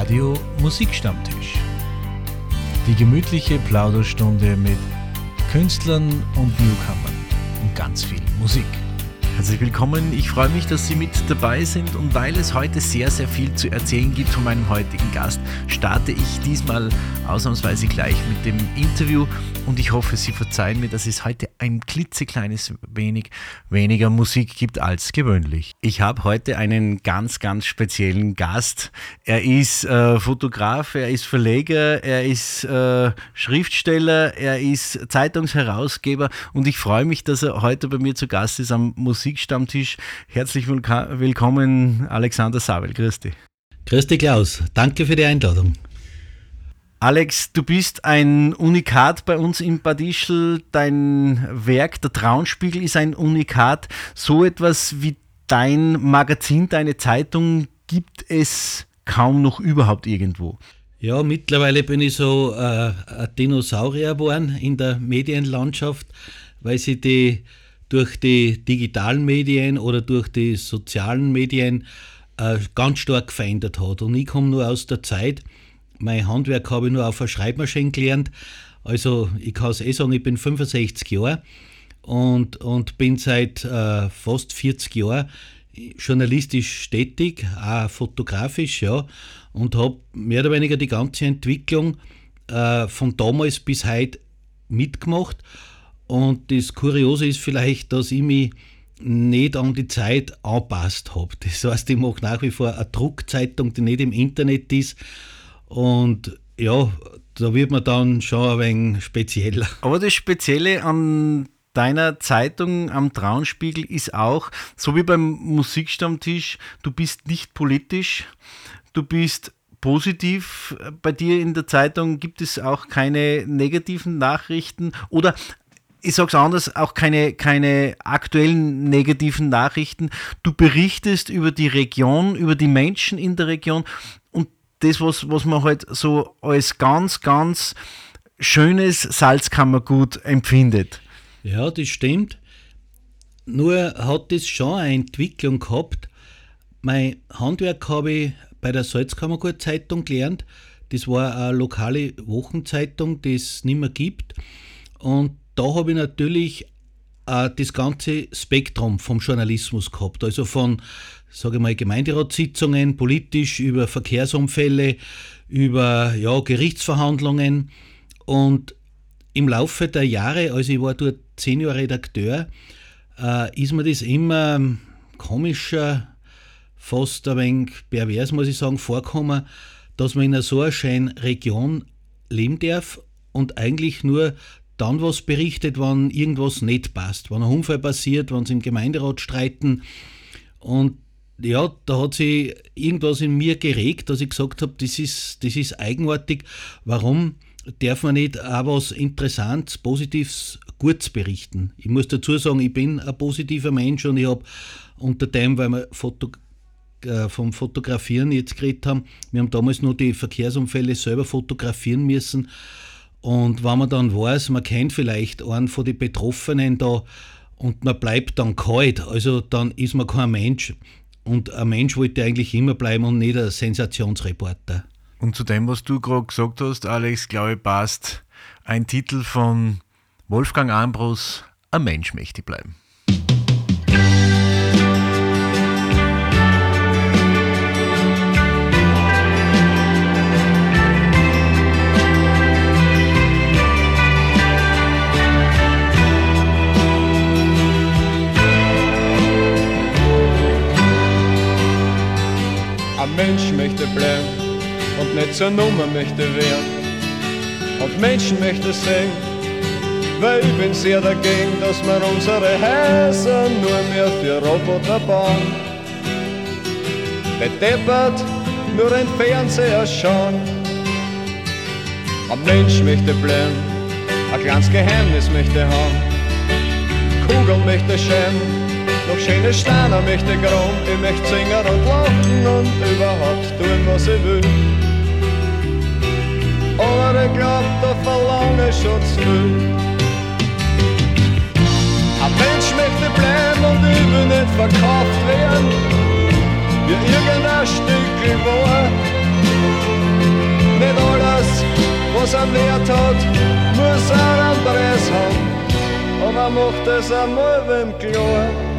Radio Musikstammtisch. Die gemütliche Plauderstunde mit Künstlern und Newcomern und ganz viel Musik. Herzlich willkommen. Ich freue mich, dass Sie mit dabei sind und weil es heute sehr, sehr viel zu erzählen gibt von meinem heutigen Gast, starte ich diesmal ausnahmsweise gleich mit dem Interview und ich hoffe, Sie verzeihen mir, dass es heute ein klitzekleines wenig weniger Musik gibt als gewöhnlich. Ich habe heute einen ganz, ganz speziellen Gast. Er ist äh, Fotograf, er ist Verleger, er ist äh, Schriftsteller, er ist Zeitungsherausgeber und ich freue mich, dass er heute bei mir zu Gast ist am Musik Musikstammtisch. Herzlich willkommen, Alexander Sabel. Grüß dich. Grüß dich, Klaus. Danke für die Einladung. Alex, du bist ein Unikat bei uns in Bad Ischl. Dein Werk, der Traunspiegel, ist ein Unikat. So etwas wie dein Magazin, deine Zeitung gibt es kaum noch überhaupt irgendwo. Ja, mittlerweile bin ich so äh, ein Dinosaurier geworden in der Medienlandschaft, weil sie die durch die digitalen Medien oder durch die sozialen Medien äh, ganz stark verändert hat. Und ich komme nur aus der Zeit, mein Handwerk habe ich nur auf einer Schreibmaschine gelernt. Also ich kann es eh sagen, ich bin 65 Jahre und, und bin seit äh, fast 40 Jahren journalistisch tätig, auch fotografisch, ja, und habe mehr oder weniger die ganze Entwicklung äh, von damals bis heute mitgemacht und das Kuriose ist vielleicht, dass ich mich nicht an die Zeit angepasst habe. Das heißt, ich mache nach wie vor eine Druckzeitung, die nicht im Internet ist. Und ja, da wird man dann schon ein wenig spezieller. Aber das Spezielle an deiner Zeitung am Traunspiegel ist auch, so wie beim Musikstammtisch, du bist nicht politisch, du bist positiv. Bei dir in der Zeitung gibt es auch keine negativen Nachrichten oder ich sage es anders, auch keine, keine aktuellen negativen Nachrichten. Du berichtest über die Region, über die Menschen in der Region das, was, was man halt so als ganz, ganz schönes Salzkammergut empfindet. Ja, das stimmt. Nur hat das schon eine Entwicklung gehabt. Mein Handwerk habe ich bei der Salzkammergut-Zeitung gelernt. Das war eine lokale Wochenzeitung, die es nicht mehr gibt. Und da habe ich natürlich äh, das ganze Spektrum vom Journalismus gehabt. Also von, sage ich mal, Gemeinderatssitzungen, politisch, über Verkehrsunfälle, über ja, Gerichtsverhandlungen. Und im Laufe der Jahre, also ich war dort Senior Redakteur, äh, ist mir das immer komischer, fast ein wenig pervers, muss ich sagen, vorkommen, dass man in so einer schönen Region leben darf und eigentlich nur dann was berichtet, wenn irgendwas nicht passt, wenn ein Unfall passiert, wenn sie im Gemeinderat streiten. Und ja, da hat sich irgendwas in mir geregt, dass ich gesagt habe, das ist, das ist eigenartig. Warum darf man nicht auch was Interessantes, Positives, Gutes berichten? Ich muss dazu sagen, ich bin ein positiver Mensch und ich habe unter dem, weil wir Foto, äh, vom Fotografieren jetzt geredet haben, wir haben damals nur die Verkehrsunfälle selber fotografieren müssen und wenn man dann weiß, man kennt vielleicht einen von den Betroffenen da und man bleibt dann kalt, also dann ist man kein Mensch. Und ein Mensch wollte eigentlich immer bleiben und nicht ein Sensationsreporter. Und zu dem, was du gerade gesagt hast, Alex, glaube ich, passt ein Titel von Wolfgang Ambros, Ein Mensch möchte bleiben. Mensch möchte bleiben und nicht zur Nummer möchte werden. Und Menschen möchte sehen, weil ich bin sehr dagegen, dass wir unsere Häuser nur mehr für Roboter bauen. Bedeppert nur ein Fernseher schauen. Ein Mensch möchte bleiben, ein kleines Geheimnis möchte haben. Kugeln möchte schämen noch schöne Steine möchte grauen, ich möchte singen und lachen und überhaupt tun, was ich will. Aber ich glaub, da verlange ich schon zu viel. Ein Mensch möchte bleiben und ich will nicht verkauft werden, wie irgendein Stückchen war. was einen Wert hat, muss einen Preis haben. Aber macht es einmal wem klar.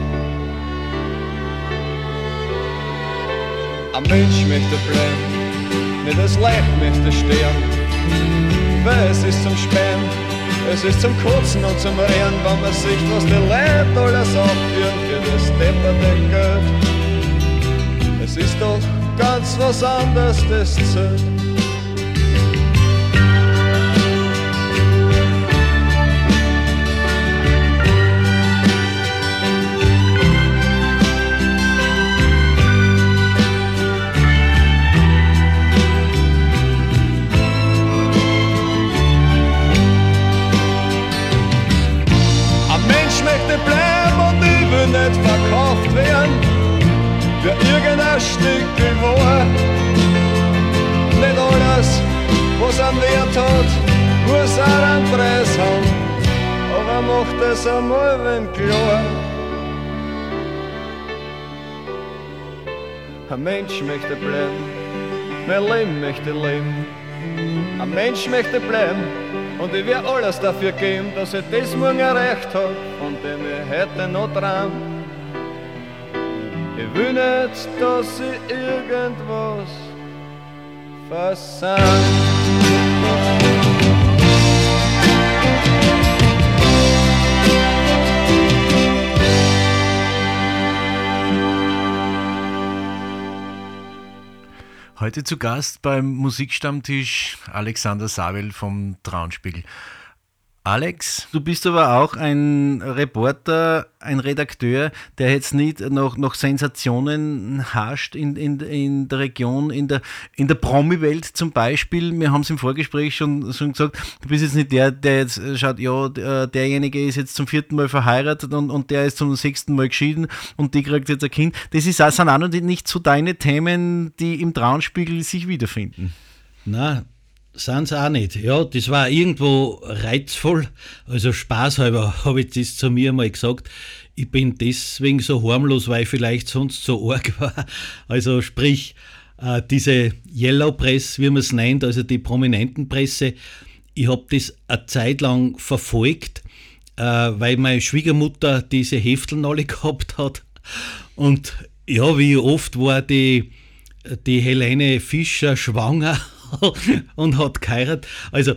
Ein Mensch möchte bleiben, nicht das Leib möchte sterben. Weil es ist zum Spähen, es ist zum Kotzen und zum Rehren, wenn man sieht, was die Leute alles aufführen für das depperte Geld. Es ist doch ganz was anderes, das zählt. Wem klar. Ein Mensch möchte bleiben, mein Leben möchte leben. Ein Mensch möchte bleiben und ich werde alles dafür geben, dass ich das morgen erreicht habe, von dem ich heute noch träum. Ich will nicht, dass ich irgendwas versand. Heute zu Gast beim Musikstammtisch Alexander Sabel vom Traunspiegel. Alex, du bist aber auch ein Reporter, ein Redakteur, der jetzt nicht noch, noch Sensationen hascht in, in, in der Region, in der, in der Promi-Welt zum Beispiel. Wir haben es im Vorgespräch schon, schon gesagt, du bist jetzt nicht der, der jetzt schaut, ja, derjenige ist jetzt zum vierten Mal verheiratet und, und der ist zum sechsten Mal geschieden und die kriegt jetzt ein Kind. Das ist, sind auch nicht so deine Themen, die im Traunspiegel sich wiederfinden. Na, sind sie auch nicht. Ja, das war irgendwo reizvoll. Also spaßhalber habe ich das zu mir mal gesagt. Ich bin deswegen so harmlos, weil ich vielleicht sonst so arg war. Also sprich, äh, diese Yellow Press, wie man es nennt, also die prominenten Presse, ich habe das eine Zeit lang verfolgt, äh, weil meine Schwiegermutter diese Hefteln alle gehabt hat. Und ja, wie oft war die, die Helene Fischer schwanger und hat geheiratet. Also,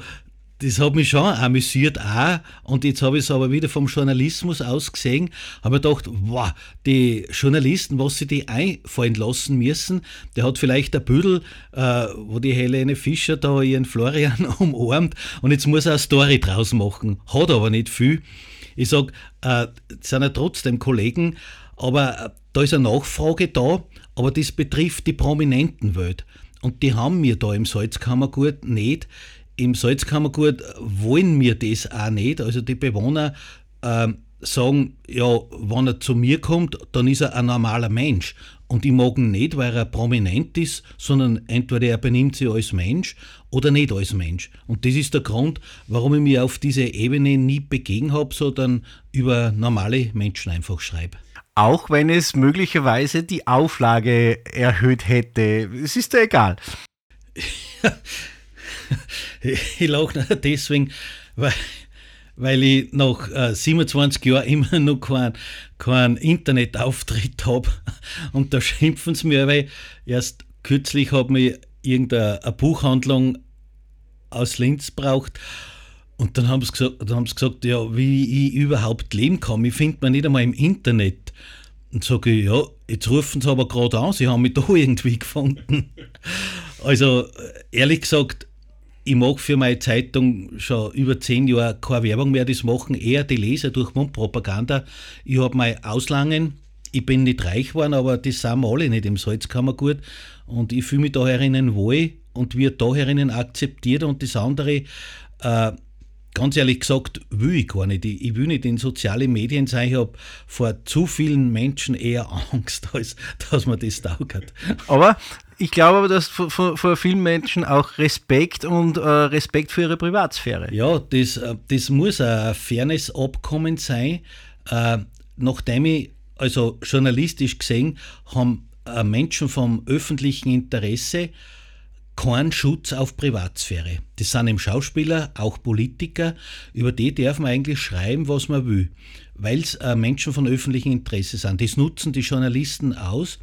das hat mich schon amüsiert auch. Und jetzt habe ich es aber wieder vom Journalismus aus gesehen, habe mir gedacht, wow, die Journalisten, was sie die einfallen lassen müssen, der hat vielleicht ein Büdel, äh, wo die Helene Fischer da ihren Florian umarmt und jetzt muss er eine Story draus machen. Hat aber nicht viel. Ich sage, äh, sind ja trotzdem Kollegen, aber äh, da ist eine Nachfrage da, aber das betrifft die prominenten Welt. Und die haben wir da im Salzkammergut nicht. Im Salzkammergut wollen wir das auch nicht. Also die Bewohner äh, sagen, ja, wenn er zu mir kommt, dann ist er ein normaler Mensch. Und ich mag ihn nicht, weil er prominent ist, sondern entweder er benimmt sich als Mensch oder nicht als Mensch. Und das ist der Grund, warum ich mich auf diese Ebene nie begegnet habe, sondern über normale Menschen einfach schreibe. Auch wenn es möglicherweise die Auflage erhöht hätte. Es ist ja egal. ich lache deswegen, weil, weil ich nach äh, 27 Jahren immer noch keinen kein Internetauftritt habe. Und da schimpfen sie mir, weil erst kürzlich hat mir irgendeine Buchhandlung aus Linz braucht und dann haben sie gesagt, dann haben sie gesagt ja, wie ich überhaupt leben kann. Ich finde man nicht einmal im Internet. Und sage ich, ja, jetzt rufen sie aber gerade an, sie haben mich da irgendwie gefunden. Also ehrlich gesagt, ich mag für meine Zeitung schon über zehn Jahre keine Werbung mehr das machen, eher die Leser durch Mundpropaganda. Ich habe mein Auslangen, ich bin nicht reich geworden, aber das sind wir alle nicht im Salzkammergut. Und ich fühle mich da herinnen wohl und wird da herinnen akzeptiert und das andere, äh, ganz ehrlich gesagt, will ich gar nicht. Ich will nicht in sozialen Medien sein. Ich habe vor zu vielen Menschen eher Angst, als dass man das taugt. Aber ich glaube aber, dass vor, vor, vielen Menschen auch Respekt und äh, Respekt für ihre Privatsphäre. Ja, das, äh, das muss ein Fairness-Abkommen sein. Äh, nachdem ich, also journalistisch gesehen, haben äh, Menschen vom öffentlichen Interesse keinen Schutz auf Privatsphäre. Das sind eben Schauspieler, auch Politiker, über die darf man eigentlich schreiben, was man will, weil es äh, Menschen von öffentlichem Interesse sind. Das nutzen die Journalisten aus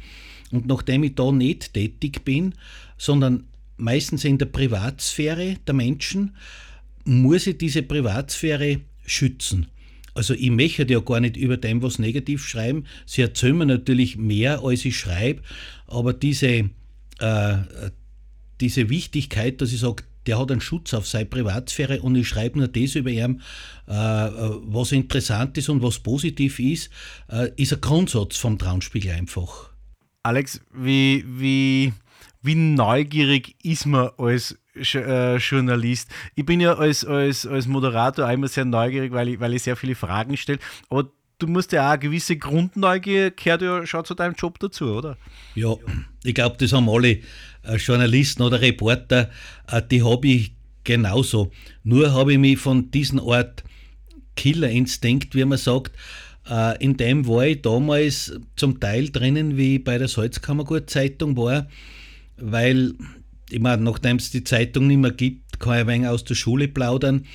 und nachdem ich da nicht tätig bin, sondern meistens in der Privatsphäre der Menschen, muss ich diese Privatsphäre schützen. Also ich möchte ja gar nicht über dem was negativ schreiben. Sie erzählen mir natürlich mehr, als ich schreibe, aber diese, äh, diese Wichtigkeit, dass ich sage, der hat einen Schutz auf seine Privatsphäre und ich schreibe nur das über ihn, äh, was interessant ist und was positiv ist, äh, ist ein Grundsatz vom Traunspiegel einfach. Alex, wie, wie, wie neugierig ist man als äh, Journalist? Ich bin ja als, als, als Moderator auch immer sehr neugierig, weil ich, weil ich sehr viele Fragen stelle. Aber du musst ja auch eine gewisse Grundneugier, gehört ja schon zu deinem Job dazu, oder? Ja, ich glaube, das haben alle äh, Journalisten oder Reporter, äh, die habe ich genauso. Nur habe ich mich von diesem Art Killerinstinkt, wie man sagt, äh, in dem war ich damals zum Teil drinnen, wie ich bei der Salzkammergut-Zeitung war, weil, ich meine, nachdem es die Zeitung nicht mehr gibt, kann ich ein wenig aus der Schule plaudern.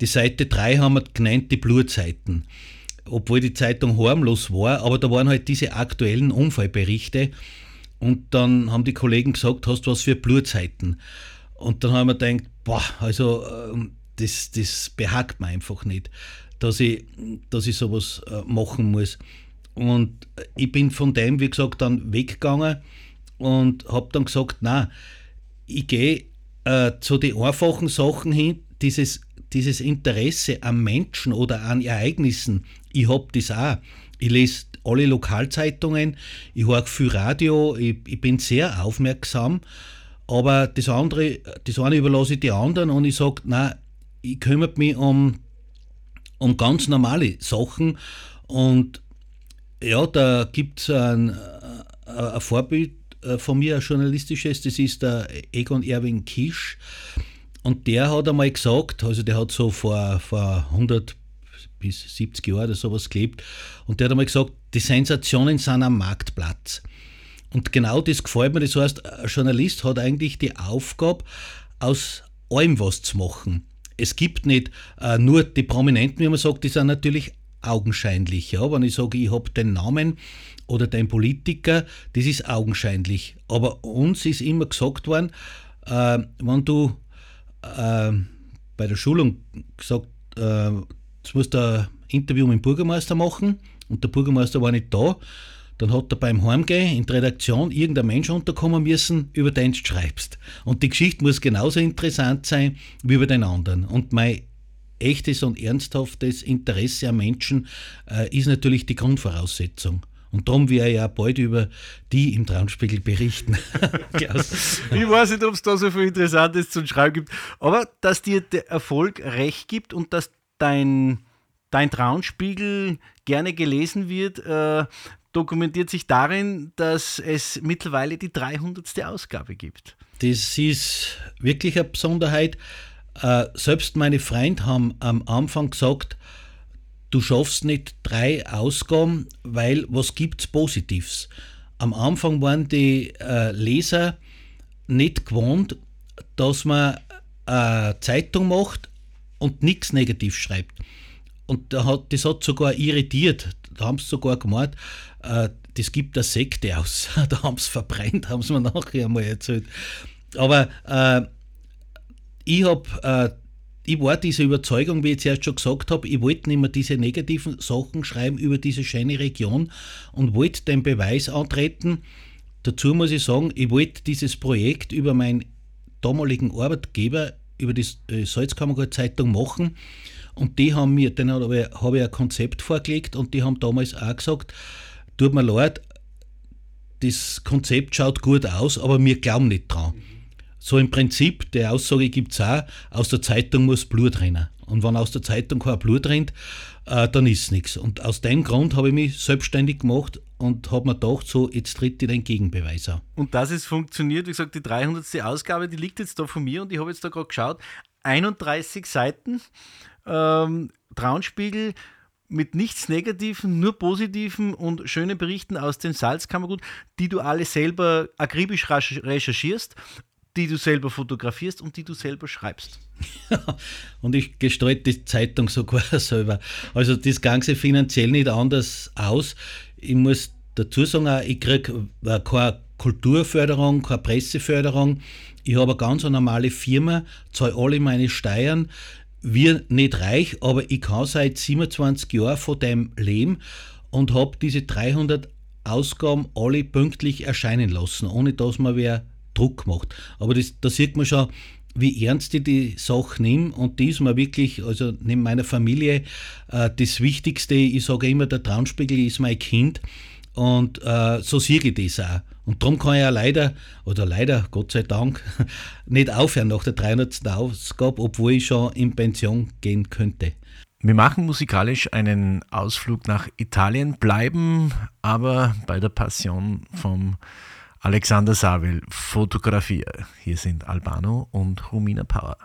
Die Seite 3 haben wir genannt, die Blutseiten. Obwohl die Zeitung harmlos war, aber da waren halt diese aktuellen Unfallberichte. Und dann haben die Kollegen gesagt, hast du was für Blutzeiten? Und dann haben wir gedacht, boah, also ähm, das, das behagt mir einfach nicht, dass ich, dass ich sowas äh, machen muss. Und ich bin von dem, wie gesagt, dann weggegangen und habe dann gesagt, na, ich gehe äh, zu den einfachen Sachen hin, dieses dieses Interesse am Menschen oder an Ereignissen, ich habe das auch. Ich lese alle Lokalzeitungen, ich höre viel Radio, ich, ich, bin sehr aufmerksam, aber das andere, das eine überlasse ich die anderen und ich sage, nein, ich kümmere mich um, um ganz normale Sachen und ja, da gibt es ein, äh, ein Vorbild äh, von mir, ein journalistisches, das ist der Egon Erwin Kisch. Und der hat einmal gesagt, also der hat so vor, vor 100 bis 70 Jahren oder sowas gelebt, und der hat einmal gesagt, die Sensationen sind am Marktplatz. Und genau das gefällt mir. Das heißt, ein Journalist hat eigentlich die Aufgabe, aus allem was zu machen. Es gibt nicht äh, nur die Prominenten, wie man sagt, die sind natürlich augenscheinlich. Ja? Wenn ich sage, ich habe den Namen oder den Politiker, das ist augenscheinlich. Aber uns ist immer gesagt worden, äh, wenn du äh, bei der Schulung gesagt, äh, jetzt musst du ein Interview mit dem Bürgermeister machen und der Bürgermeister war nicht da. Dann hat er beim Heimgehen in der Redaktion irgendein Mensch unterkommen müssen, über den du schreibst. Und die Geschichte muss genauso interessant sein wie über den anderen. Und mein echtes und ernsthaftes Interesse am Menschen äh, ist natürlich die Grundvoraussetzung. Und darum werde ich ja bald über die im Traumspiegel berichten. ich weiß nicht, ob es da so viel Interessantes zu schreiben gibt, aber dass dir der Erfolg recht gibt und dass dein, dein Traumspiegel gerne gelesen wird, äh, dokumentiert sich darin, dass es mittlerweile die 300. Ausgabe gibt. Das ist wirklich eine Besonderheit. Äh, selbst meine Freunde haben am Anfang gesagt, du schaffst nicht drei Ausgaben, weil was gibt's Positives? Am Anfang waren die äh, Leser nicht gewohnt, dass man eine Zeitung macht und nichts negativ schreibt. Und da hat, das hat sogar irritiert. Da haben sie sogar gemeint, äh, das gibt eine Sekte aus. da haben sie verbrennt, haben sie mir nachher einmal erzählt. Aber äh, ich habe äh, ich war diese Überzeugung, wie ich zuerst schon gesagt habe, ich wollte nicht mehr diese negativen Sachen schreiben über diese schöne Region und wollte den Beweis antreten. Dazu muss ich sagen, ich wollte dieses Projekt über meinen damaligen Arbeitgeber, über die äh, Salzkammergut Zeitung machen. Und die haben mir, dann habe ich, habe ich ein Konzept vorgelegt und die haben damals auch gesagt, tut mir leid, das Konzept schaut gut aus, aber wir glauben nicht dran. So im Prinzip, die Aussage gibt es auch, aus der Zeitung muss Blut rennen. Und wenn aus der Zeitung kein Blut rennt, äh, dann ist nichts. Und aus dem Grund habe ich mich selbstständig gemacht und habe mir gedacht, so, jetzt tritt ich den Gegenbeweis an. Und dass es funktioniert, wie gesagt, die 300. Ausgabe, die liegt jetzt da von mir und ich habe jetzt da gerade geschaut, 31 Seiten, ähm, Traunspiegel, mit nichts Negativen, nur Positiven und schönen Berichten aus dem Salzkammergut, die du alle selber akribisch recherchierst, die du selber fotografierst und die du selber schreibst. und ich gestalte die Zeitung sogar selber. Also das Ganze finanziell nicht anders aus. Ich muss dazu sagen, ich kriege äh, keine Kulturförderung, keine Presseförderung. Ich habe eine ganz normale Firma, zahle alle meine Steuern. Wir nicht reich, aber ich kann seit 27 Jahren von dem leben und habe diese 300 Ausgaben alle pünktlich erscheinen lassen, ohne dass man wer Druck macht. Aber das, da sieht man schon, wie ernst ich die Sache nehme und die ist mir wirklich, also neben meiner Familie, äh, das Wichtigste. Ich sage immer, der Traunspiegel ist mein Kind und äh, so sehe ich das auch. Und darum kann ich ja leider, oder leider, Gott sei Dank, nicht aufhören nach der 300. Ausgabe, obwohl ich schon in Pension gehen könnte. Wir machen musikalisch einen Ausflug nach Italien, bleiben aber bei der Passion vom Alexander Savil, Fotografie. Hier sind Albano und Romina Power.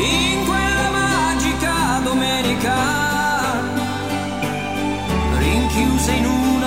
In quella magica domenica, rinchiuse in un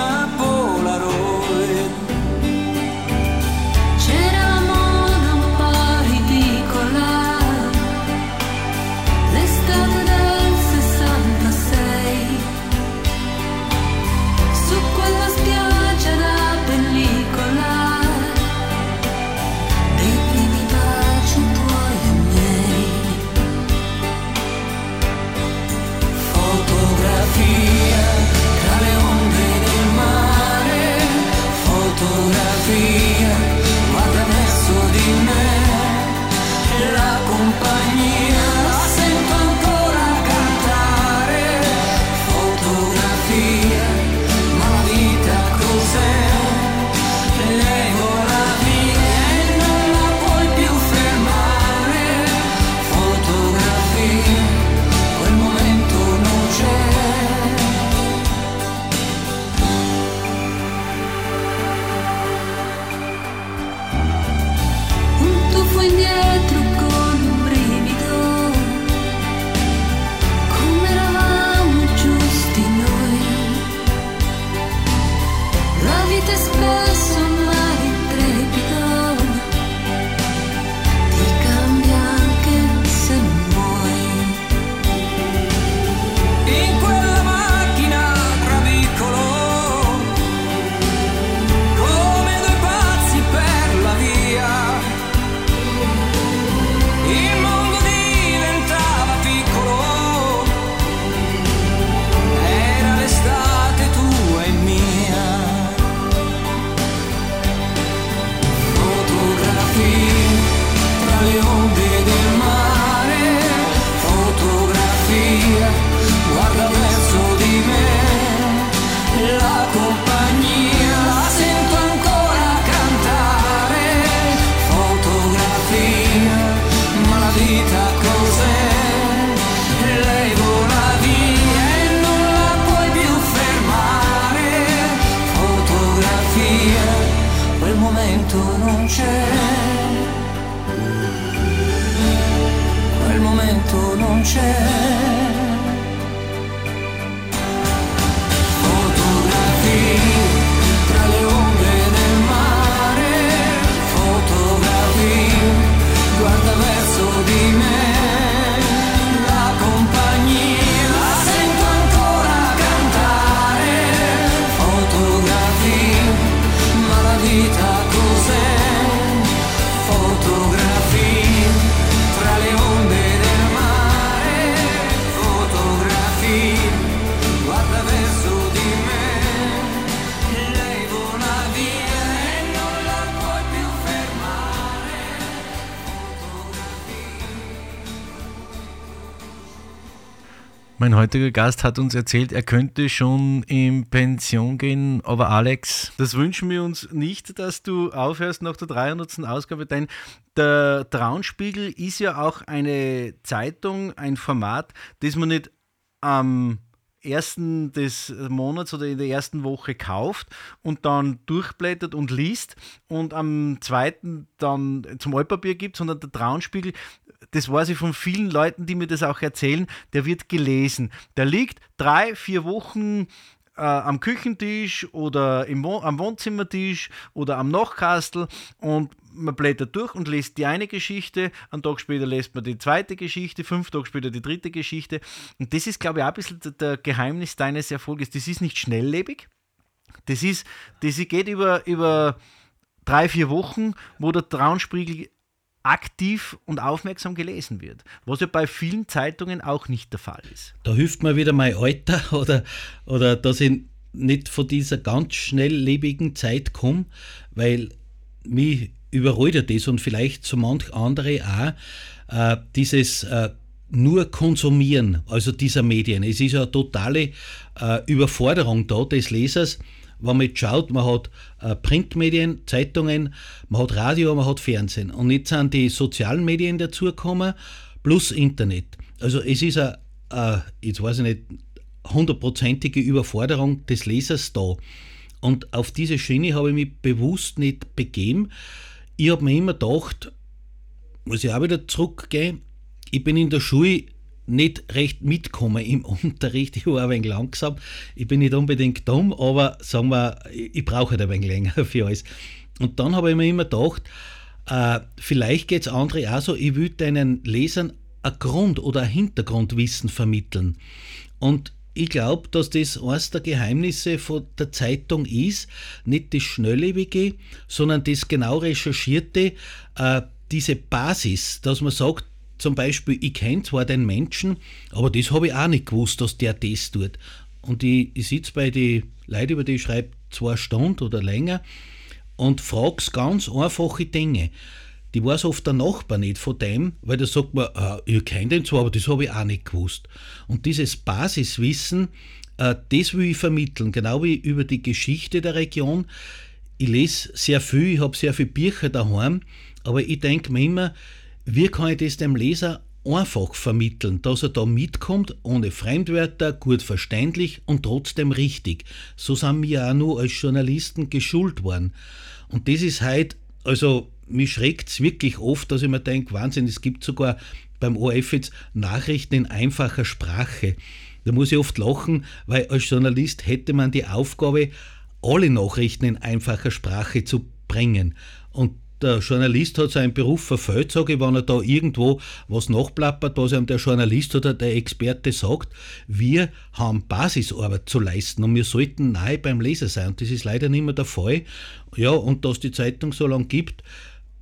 heutiger Gast hat uns erzählt, er könnte schon in Pension gehen, aber Alex, das wünschen wir uns nicht, dass du aufhörst nach der 300. Ausgabe, denn der Traunspiegel ist ja auch eine Zeitung, ein Format, das man nicht am ersten des Monats oder in der ersten Woche kauft und dann durchblättert und liest und am zweiten dann zum Altpapier gibt, sondern der Traunspiegel das weiß ich von vielen Leuten, die mir das auch erzählen, der wird gelesen. Der liegt drei, vier Wochen äh, am Küchentisch oder im Wo am Wohnzimmertisch oder am Nachkastel und man blättert durch und liest die eine Geschichte, einen Tag später liest man die zweite Geschichte, fünf Tage später die dritte Geschichte. Und das ist, glaube ich, auch ein bisschen der Geheimnis deines Erfolges. Das ist nicht schnelllebig. Das ist, das geht über, über drei, vier Wochen, wo der Traunspiegel aktiv und aufmerksam gelesen wird, was ja bei vielen Zeitungen auch nicht der Fall ist. Da hilft mir wieder mein Alter oder, oder dass ich nicht von dieser ganz schnelllebigen Zeit komme, weil mich überrollt ja das und vielleicht so manch andere auch, äh, dieses äh, nur konsumieren, also dieser Medien. Es ist ja eine totale äh, Überforderung da des Lesers, wenn man jetzt schaut, man hat äh, Printmedien, Zeitungen, man hat Radio, man hat Fernsehen. Und jetzt sind die sozialen Medien dazugekommen, plus Internet. Also es ist eine, eine jetzt weiß ich nicht, hundertprozentige Überforderung des Lesers da. Und auf diese Schiene habe ich mich bewusst nicht begeben. Ich habe mir immer gedacht, muss ich auch wieder zurückgehen, ich bin in der Schule nicht recht mitkommen im Unterricht. Ich war ein wenig langsam. Ich bin nicht unbedingt dumm, aber sagen wir, ich brauche halt ein wenig länger für alles. Und dann habe ich mir immer gedacht, äh, vielleicht geht es andere auch so, ich will deinen Lesern ein Grund- oder ein Hintergrundwissen vermitteln. Und ich glaube, dass das eines der Geheimnisse von der Zeitung ist, nicht das Schnelllebige, sondern das genau Recherchierte, äh, diese Basis, dass man sagt, zum Beispiel, ich kenne zwar den Menschen, aber das habe ich auch nicht gewusst, dass der das tut. Und ich, ich sitze bei den Leuten, über die ich schreibe, zwei Stunden oder länger und frage ganz einfache Dinge. Die weiß oft der Nachbar nicht von dem, weil da sagt man, äh, ich kenne den zwar, aber das habe ich auch nicht gewusst. Und dieses Basiswissen, äh, das will ich vermitteln, genau wie über die Geschichte der Region. Ich lese sehr viel, ich habe sehr viele Bücher daheim, aber ich denke mir immer, wie kann ich das dem Leser einfach vermitteln, dass er da mitkommt, ohne Fremdwörter, gut verständlich und trotzdem richtig. So sind wir auch nur als Journalisten geschult worden. Und das ist halt, also mich schreckt es wirklich oft, dass ich mir denke, Wahnsinn, es gibt sogar beim ORF jetzt Nachrichten in einfacher Sprache. Da muss ich oft lachen, weil als Journalist hätte man die Aufgabe, alle Nachrichten in einfacher Sprache zu bringen. Und der Journalist hat seinen Beruf verfehlt, sage ich, wenn er da irgendwo was nachplappert, was ihm der Journalist oder der Experte sagt. Wir haben Basisarbeit zu leisten und wir sollten nahe beim Leser sein. Und das ist leider nicht mehr der Fall. Ja, und dass die Zeitung so lange gibt,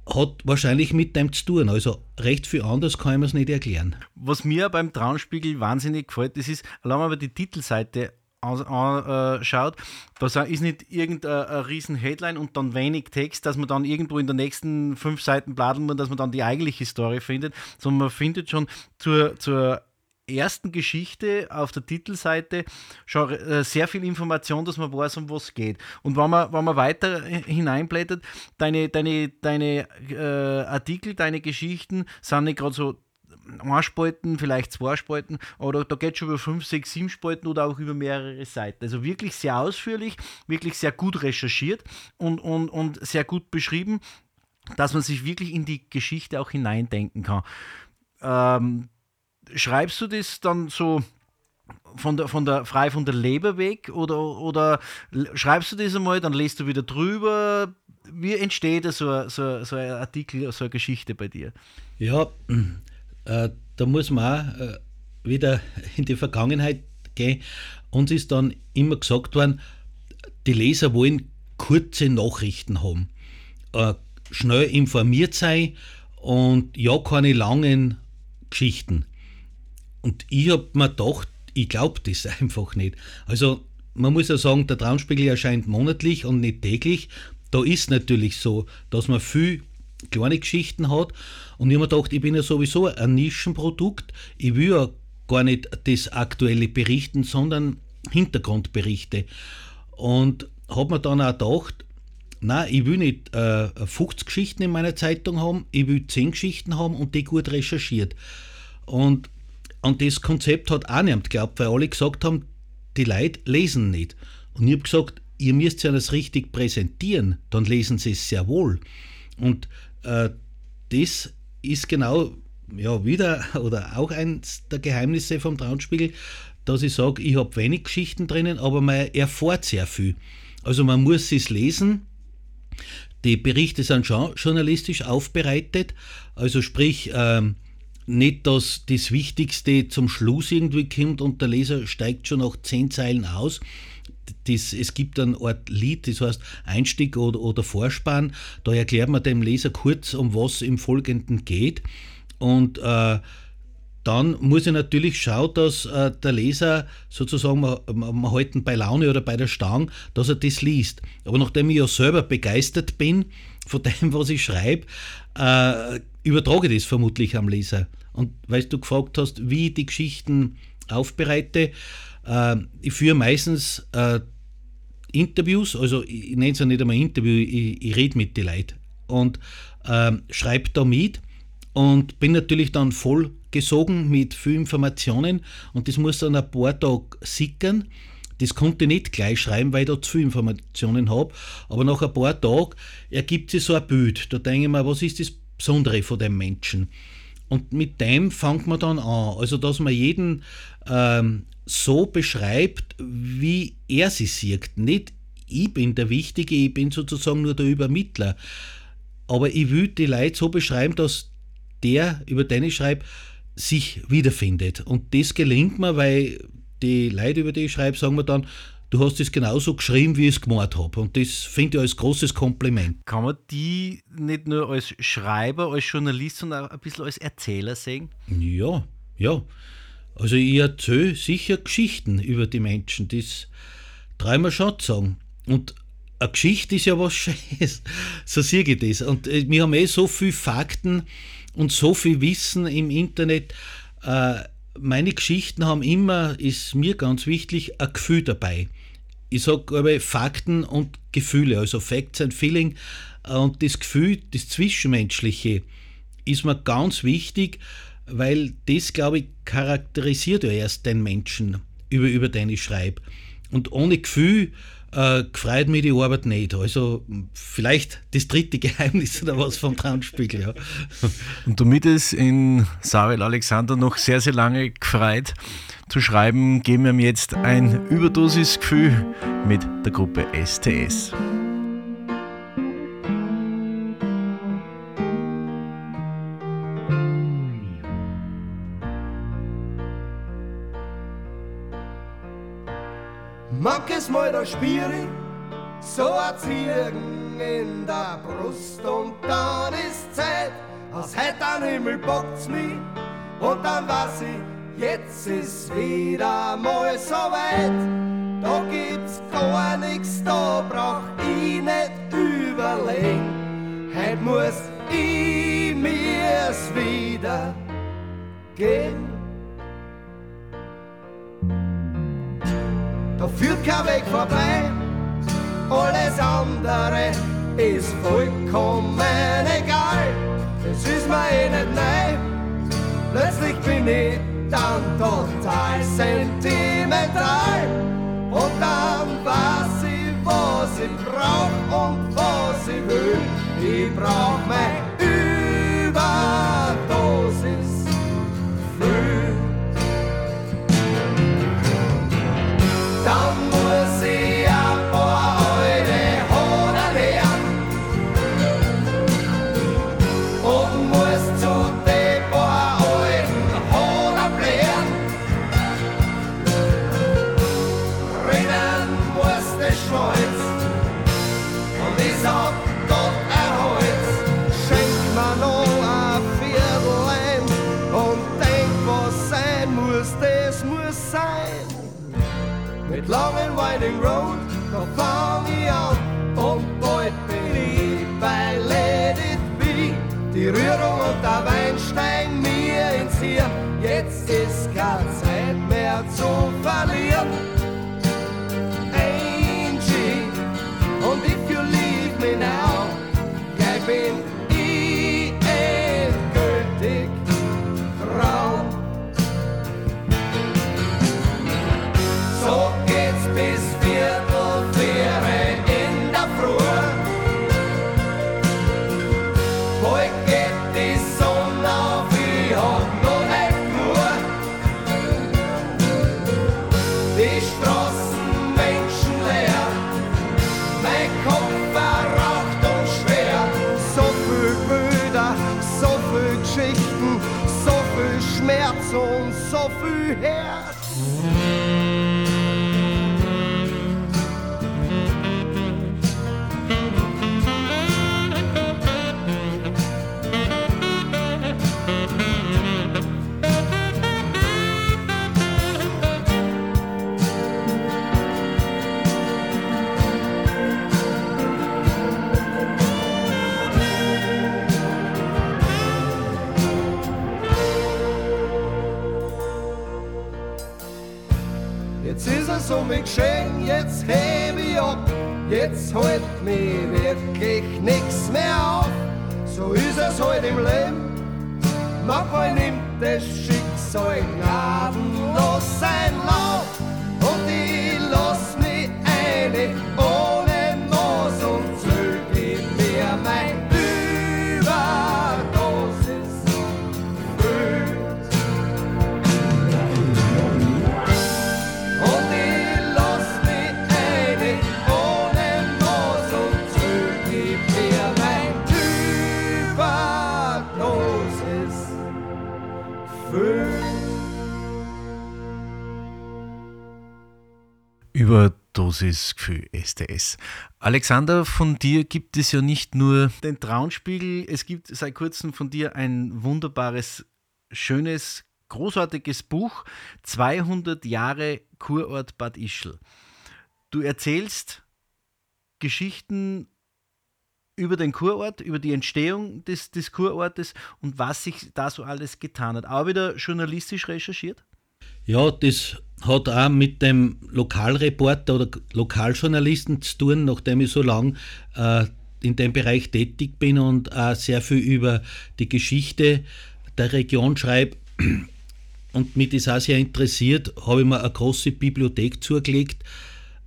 hat wahrscheinlich mit dem zu tun. Also recht viel anders kann ich mir es nicht erklären. Was mir beim Traunspiegel wahnsinnig gefällt, das ist, allein mal die Titelseite anschaut, da ist nicht irgendein riesen Headline und dann wenig Text, dass man dann irgendwo in den nächsten fünf Seiten bladeln muss, dass man dann die eigentliche Story findet, sondern man findet schon zur, zur ersten Geschichte auf der Titelseite schon äh, sehr viel Information, dass man weiß, um was es geht. Und wenn man, wenn man weiter hineinblättert, deine, deine, deine äh, Artikel, deine Geschichten sind nicht gerade so ein Spalten, vielleicht zwei Spalten, aber da geht es schon über fünf, sechs, sieben Spalten oder auch über mehrere Seiten. Also wirklich sehr ausführlich, wirklich sehr gut recherchiert und, und, und sehr gut beschrieben, dass man sich wirklich in die Geschichte auch hineindenken kann. Ähm, schreibst du das dann so von der, von der, frei von der Leber weg oder, oder schreibst du das einmal, dann lest du wieder drüber? Wie entsteht so, so, so ein Artikel, so eine Geschichte bei dir? Ja, äh, da muss man auch äh, wieder in die Vergangenheit gehen. Uns ist dann immer gesagt worden, die Leser wollen kurze Nachrichten haben, äh, schnell informiert sein und ja keine langen Geschichten. Und ich habe mir gedacht, ich glaube das einfach nicht. Also man muss ja sagen, der Traumspiegel erscheint monatlich und nicht täglich. Da ist natürlich so, dass man viel kleine Geschichten hat. Und ich habe mir gedacht, ich bin ja sowieso ein Nischenprodukt. Ich will ja gar nicht das aktuelle Berichten, sondern Hintergrundberichte. Und habe mir dann auch gedacht, na, ich will nicht äh, 50 Geschichten in meiner Zeitung haben, ich will 10 Geschichten haben und die gut recherchiert. Und an das Konzept hat auch niemand geglaubt, weil alle gesagt haben, die Leute lesen nicht. Und ich habe gesagt, ihr müsst ja das richtig präsentieren, dann lesen sie es sehr wohl. Und das ist genau ja, wieder oder auch eins der Geheimnisse vom Traunspiegel, dass ich sage, ich habe wenig Geschichten drinnen, aber man erfährt sehr viel. Also man muss es lesen. Die Berichte sind schon journalistisch aufbereitet, also sprich, ähm, nicht, dass das Wichtigste zum Schluss irgendwie kommt und der Leser steigt schon nach zehn Zeilen aus. Das, es gibt ein Art Lied, das heißt Einstieg oder, oder Vorspann. Da erklärt man dem Leser kurz, um was im Folgenden geht. Und äh, dann muss ich natürlich schauen, dass äh, der Leser sozusagen, man, bei Laune oder bei der Stange, dass er das liest. Aber nachdem ich ja selber begeistert bin von dem, was ich schreibe, äh, übertrage ich das vermutlich am Leser. Und weil du gefragt hast, wie ich die Geschichten aufbereite, ich führe meistens äh, Interviews, also ich, nenne es ja nicht einmal Interview, ich, ich rede mit den Leuten und äh, schreibe da mit und bin natürlich dann voll gesogen mit vielen Informationen und das muss dann ein paar Tage sickern. Das konnte ich nicht gleich schreiben, weil ich da zu viele Informationen habe. Aber nach ein paar Tagen ergibt sich so ein Bild. Da denke ich mir, was ist das Besondere von dem Menschen? Und mit dem fängt man dann an. Also, dass man jeden ähm, so beschreibt, wie er sie sieht. Nicht ich bin der Wichtige, ich bin sozusagen nur der Übermittler. Aber ich will die Leute so beschreiben, dass der, über den ich schreibe, sich wiederfindet. Und das gelingt mir, weil die Leute, über die ich schreibe, sagen mir dann, du hast es genauso geschrieben, wie ich es gemacht habe. Und das finde ich als großes Kompliment. Kann man die nicht nur als Schreiber, als Journalist, sondern auch ein bisschen als Erzähler sehen? Ja, ja. Also ich erzähle sicher Geschichten über die Menschen. Das mir schon zu sagen. Und eine Geschichte ist ja was Schönes. So sehe ich das. Und äh, wir haben eh so viele Fakten und so viel Wissen im Internet. Äh, meine Geschichten haben immer, ist mir ganz wichtig, ein Gefühl dabei. Ich sage aber Fakten und Gefühle, also Facts and Feeling. Und das Gefühl, das Zwischenmenschliche, ist mir ganz wichtig, weil das, glaube ich, charakterisiert ja erst den Menschen, über, über den ich schreibe. Und ohne Gefühl äh, gefreut mich die Arbeit nicht. Also vielleicht das dritte Geheimnis oder was vom Traumspiegel. Ja. Und damit es in Sarel Alexander noch sehr, sehr lange gefreut zu schreiben, geben wir ihm jetzt ein Überdosisgefühl mit der Gruppe STS. Da spüre so ein Ziegen in der Brust und dann ist Zeit, als hätte ein Himmel bockt's mich und dann weiß ich, jetzt ist wieder mal so weit. Da gibt's gar nichts, da brauch ich nicht überlegen. Heut muss ich mir's wieder geben. Da führt kein Weg vorbei. Alles andere ist vollkommen egal. Das ist mir eh nicht neu. Plötzlich bin ich dann total sentimental. Und dann weiß ich, was ich brauch und was ich will. Ich brauch mein Überdosis. Die jetzt halt mich wirklich nix mehr auf. So ist es halt im Leben, Überdosisgefühl STS. Alexander, von dir gibt es ja nicht nur den Traunspiegel, es gibt seit kurzem von dir ein wunderbares, schönes, großartiges Buch, 200 Jahre Kurort Bad Ischl. Du erzählst Geschichten über den Kurort, über die Entstehung des, des Kurortes und was sich da so alles getan hat. Auch wieder journalistisch recherchiert? Ja, das hat auch mit dem Lokalreporter oder Lokaljournalisten zu tun, nachdem ich so lange äh, in dem Bereich tätig bin und auch sehr viel über die Geschichte der Region schreibe und mich das auch sehr interessiert, habe ich mir eine große Bibliothek zugelegt.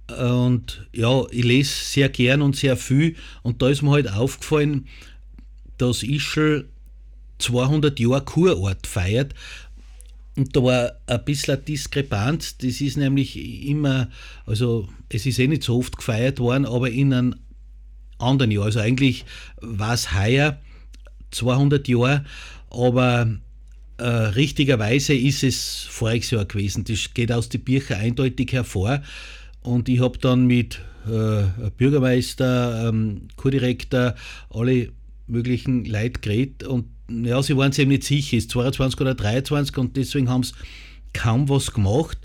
Und ja, ich lese sehr gern und sehr viel. Und da ist mir halt aufgefallen, dass Ischl 200 Jahre Kurort feiert. Und da war ein bisschen eine Diskrepanz. Das ist nämlich immer, also es ist eh nicht so oft gefeiert worden, aber in einem anderen Jahr. Also eigentlich war es heuer 200 Jahre, aber äh, richtigerweise ist es voriges Jahr gewesen. Das geht aus den Büchern eindeutig hervor. Und ich habe dann mit äh, Bürgermeister, ähm, Kurdirektor, alle möglichen Leute geredet und ja, sie waren sich eben nicht sicher, ist 22 oder 23 und deswegen haben sie kaum was gemacht.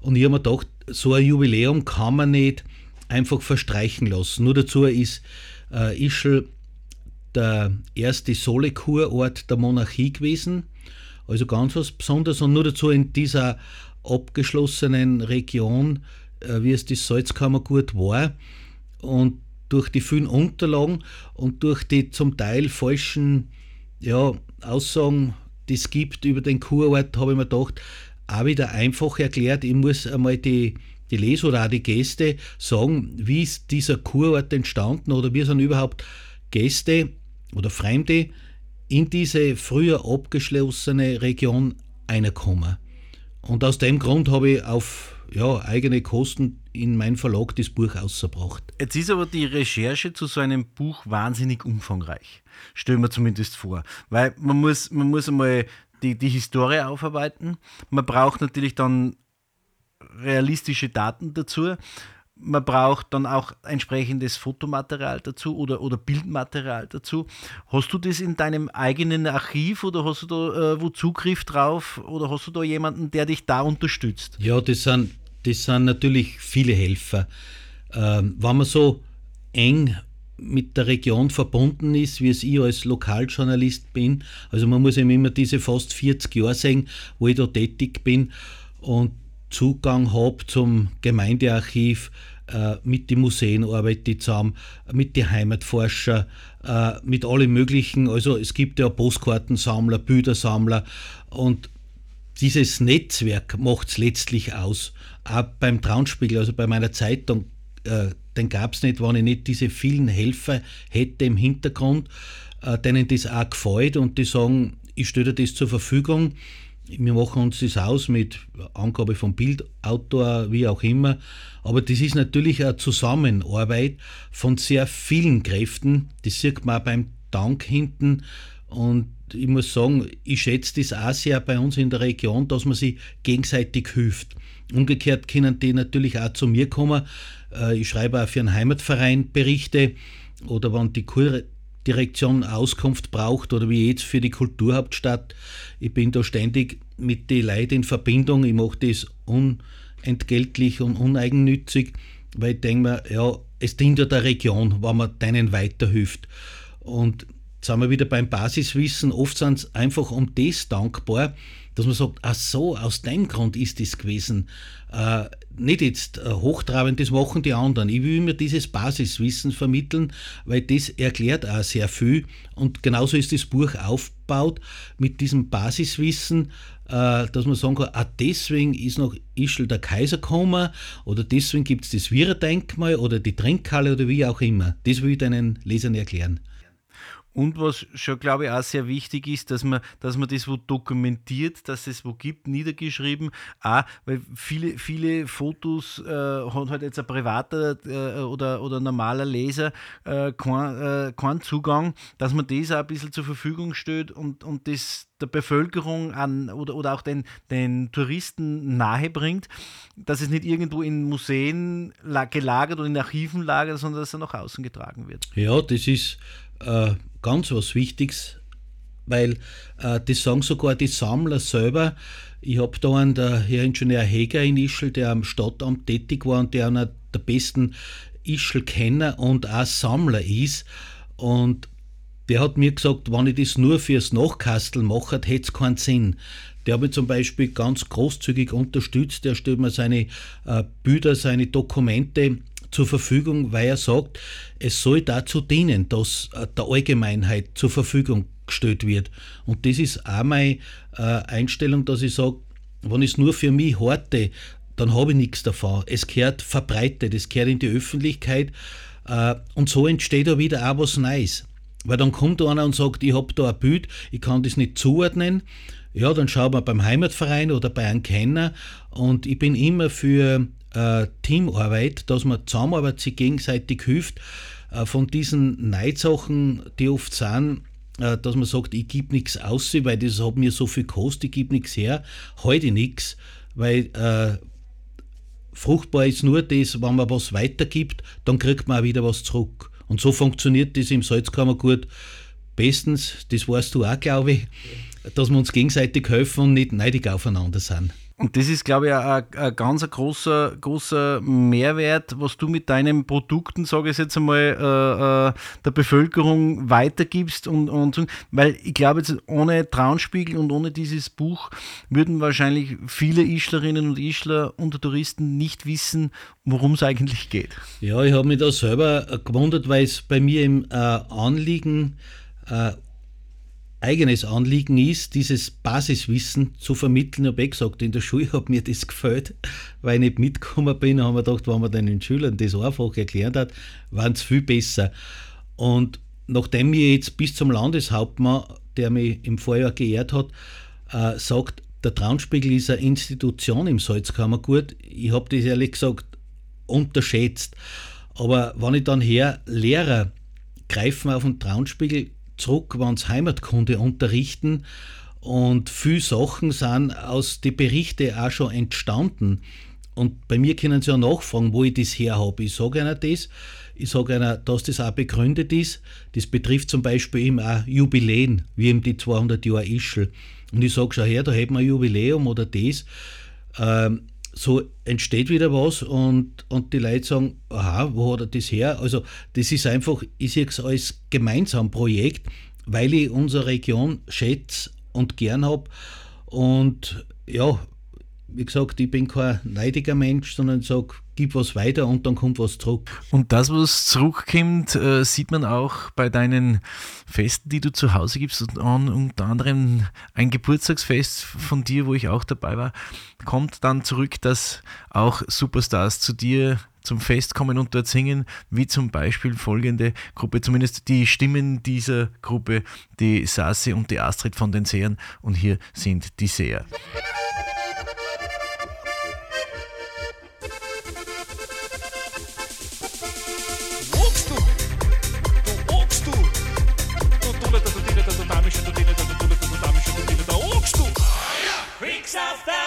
Und ich habe mir gedacht, so ein Jubiläum kann man nicht einfach verstreichen lassen. Nur dazu ist äh, Ischl der erste Solekurort der Monarchie gewesen. Also ganz was Besonderes. Und nur dazu in dieser abgeschlossenen Region, äh, wie es das Salzkammergut war. Und durch die vielen Unterlagen und durch die zum Teil falschen ja, Aussagen, die es gibt über den Kurort, habe ich mir gedacht, auch wieder einfach erklärt, ich muss einmal die, die Leser oder auch die Gäste sagen, wie ist dieser Kurort entstanden oder wie sind überhaupt Gäste oder Fremde in diese früher abgeschlossene Region reinkommen. Und aus dem Grund habe ich auf ja, eigene Kosten in mein Verlag das Buch ausgebracht. Jetzt ist aber die Recherche zu so einem Buch wahnsinnig umfangreich. Stellen wir zumindest vor. Weil man muss, man muss einmal die, die Historie aufarbeiten. Man braucht natürlich dann realistische Daten dazu. Man braucht dann auch entsprechendes Fotomaterial dazu oder, oder Bildmaterial dazu. Hast du das in deinem eigenen Archiv oder hast du da äh, wo Zugriff drauf oder hast du da jemanden, der dich da unterstützt? Ja, das sind, das sind natürlich viele Helfer. Ähm, wenn man so eng mit der Region verbunden ist, wie es ich als Lokaljournalist bin, also man muss eben immer diese fast 40 Jahre sehen, wo ich da tätig bin und Zugang habe zum Gemeindearchiv, äh, mit den Museen arbeite ich zusammen, mit den Heimatforscher, äh, mit allen möglichen, also es gibt ja Postkartensammler, Bildersammler und dieses Netzwerk macht es letztlich aus. Auch beim Traunspiegel, also bei meiner Zeitung, äh, den gab es nicht, wenn ich nicht diese vielen Helfer hätte im Hintergrund, äh, denen das auch gefällt und die sagen, ich stelle dir das zur Verfügung. Wir machen uns das aus mit Angabe vom Bildautor, wie auch immer. Aber das ist natürlich eine Zusammenarbeit von sehr vielen Kräften. Das sieht man auch beim Dank hinten. Und ich muss sagen, ich schätze das auch sehr bei uns in der Region, dass man sich gegenseitig hilft. Umgekehrt können die natürlich auch zu mir kommen. Äh, Ich schreibe auch für einen Heimatverein Berichte oder wenn die Kurdirektion Auskunft braucht oder wie jetzt für die Kulturhauptstadt. Ich bin da ständig mit den Leuten in Verbindung. Ich mache das unentgeltlich und uneigennützig, weil ich denke mir, ja, es dient ja der Region, wenn man denen weiterhilft. Und Jetzt sind wir wieder beim Basiswissen. Oft sind sie einfach um das dankbar, dass man sagt, ach so, aus dem Grund ist das gewesen. Äh, nicht jetzt äh, hochtrabend, das machen die anderen. Ich will mir dieses Basiswissen vermitteln, weil das erklärt auch sehr viel. Und genauso ist das Buch aufgebaut mit diesem Basiswissen, äh, dass man sagen kann, ah, deswegen ist noch Ischl der Kaiser gekommen oder deswegen gibt es das Wierer-Denkmal oder die Trinkhalle oder wie auch immer. Das will ich deinen Lesern erklären. Und was schon, glaube ich, auch sehr wichtig ist, dass man, dass man das wo dokumentiert, dass es wo gibt, niedergeschrieben. Auch, weil viele, viele Fotos äh, hat halt jetzt ein privater äh, oder, oder normaler Leser äh, kein, äh, keinen Zugang, dass man das auch ein bisschen zur Verfügung stellt und, und das der Bevölkerung an oder, oder auch den, den Touristen nahe bringt, dass es nicht irgendwo in Museen gelagert oder in Archiven lagert, sondern dass er nach außen getragen wird. Ja, das ist äh, ganz was Wichtiges, weil äh, das sagen sogar die Sammler selber. Ich habe da einen, der Herr Ingenieur Heger in Ischl, der am Stadtamt tätig war und der einer der besten Ischl-Kenner und auch Sammler ist. Und der hat mir gesagt, wenn ich das nur fürs Nachkasteln mache, hätte es keinen Sinn. Der hat mich zum Beispiel ganz großzügig unterstützt. Der stellt mir seine äh, Bilder, seine Dokumente zur Verfügung, weil er sagt, es soll dazu dienen, dass äh, der Allgemeinheit zur Verfügung gestellt wird. Und das ist auch meine äh, Einstellung, dass ich sage, wenn ich es nur für mich horte, dann habe ich nichts davon. Es gehört verbreitet, es gehört in die Öffentlichkeit äh, und so entsteht da wieder auch was Neues. Weil dann kommt einer und sagt, ich habe da ein Bild, ich kann das nicht zuordnen. Ja, dann schauen wir beim Heimatverein oder bei einem Kenner und ich bin immer für äh, Teamarbeit, dass man zusammenarbeitet, sich gegenseitig hilft. Äh, von diesen Neidsachen, die oft sind, äh, dass man sagt, ich gebe nichts aus, weil das hat mir so viel gekostet, ich gebe nichts her, heute nichts, weil äh, fruchtbar ist nur das, wenn man was weitergibt, dann kriegt man auch wieder was zurück. Und so funktioniert das im Salzkammergut bestens, das weißt du auch, glaube ich, dass wir uns gegenseitig helfen und nicht neidig aufeinander sind. Und das ist, glaube ich, ein, ein ganz großer, großer Mehrwert, was du mit deinen Produkten, sage ich jetzt einmal, äh, äh, der Bevölkerung weitergibst. Und, und, weil ich glaube, jetzt ohne Traunspiegel und ohne dieses Buch würden wahrscheinlich viele Ischlerinnen und Ischler unter Touristen nicht wissen, worum es eigentlich geht. Ja, ich habe mich da selber gewundert, weil es bei mir im äh, Anliegen äh, eigenes Anliegen ist, dieses Basiswissen zu vermitteln. Ich habe eh gesagt, in der Schule hat mir das gefällt, weil ich nicht mitgekommen bin. haben wir gedacht, wenn man den Schülern das einfach erklärt hat, waren es viel besser. Und nachdem mir jetzt bis zum Landeshauptmann, der mich im Vorjahr geehrt hat, äh, sagt, der Traunspiegel ist eine Institution im Salzkammergut, ich habe das ehrlich gesagt unterschätzt. Aber wenn ich dann her, Lehrer greifen auf den Traunspiegel, zurück, wenn sie Heimatkunde unterrichten. Und viele Sachen sind aus den Berichten auch schon entstanden. Und bei mir können sie ja nachfragen, wo ich das her habe. Ich sage ihnen das. Ich sage ihnen, dass das auch begründet ist. Das betrifft zum Beispiel eben auch Jubiläen, wie eben die 200 Jahre Ischl. Und ich sage schon her, da hätten wir ein Jubiläum oder das. Ähm, so entsteht wieder was und, und die Leute sagen, aha, wo hat er das her? Also das ist einfach, ich sehe es als gemeinsam Projekt, weil ich unsere Region schätze und gern habe. Und ja, wie gesagt, ich bin kein neidiger Mensch, sondern sage, gib was weiter und dann kommt was zurück. Und das, was zurückkommt, äh, sieht man auch bei deinen Festen, die du zu Hause gibst. Und unter anderem ein Geburtstagsfest von dir, wo ich auch dabei war, kommt dann zurück, dass auch Superstars zu dir zum Fest kommen und dort singen, wie zum Beispiel folgende Gruppe, zumindest die Stimmen dieser Gruppe, die Sassi und die Astrid von den Sehern. Und hier sind die Seher. South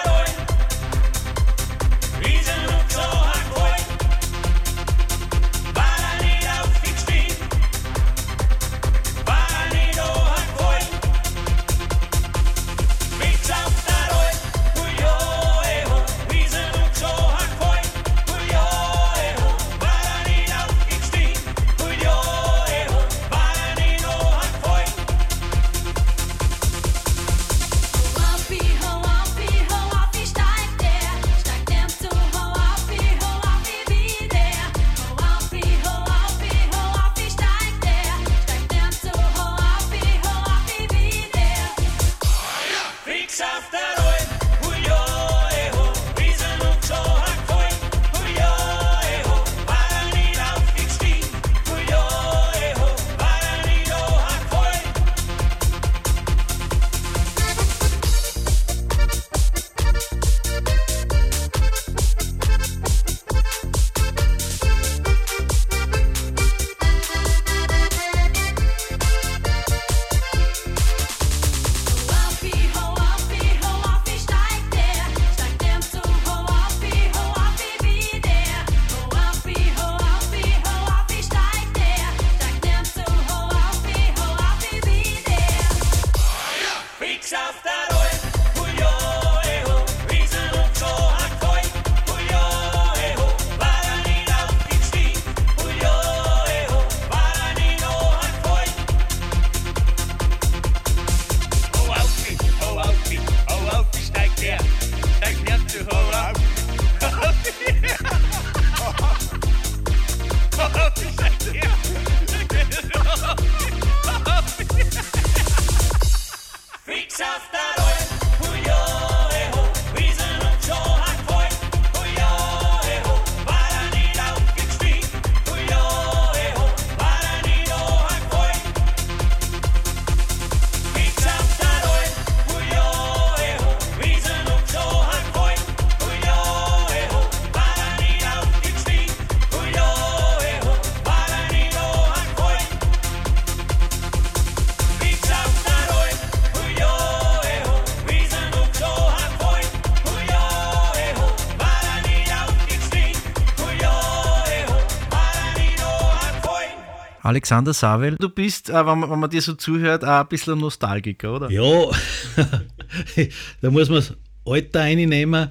Alexander Savel, du bist, äh, wenn, man, man dir so zuhört, ein bisschen Nostalgiker, oder? Ja, da muss man das Alter reinnehmen.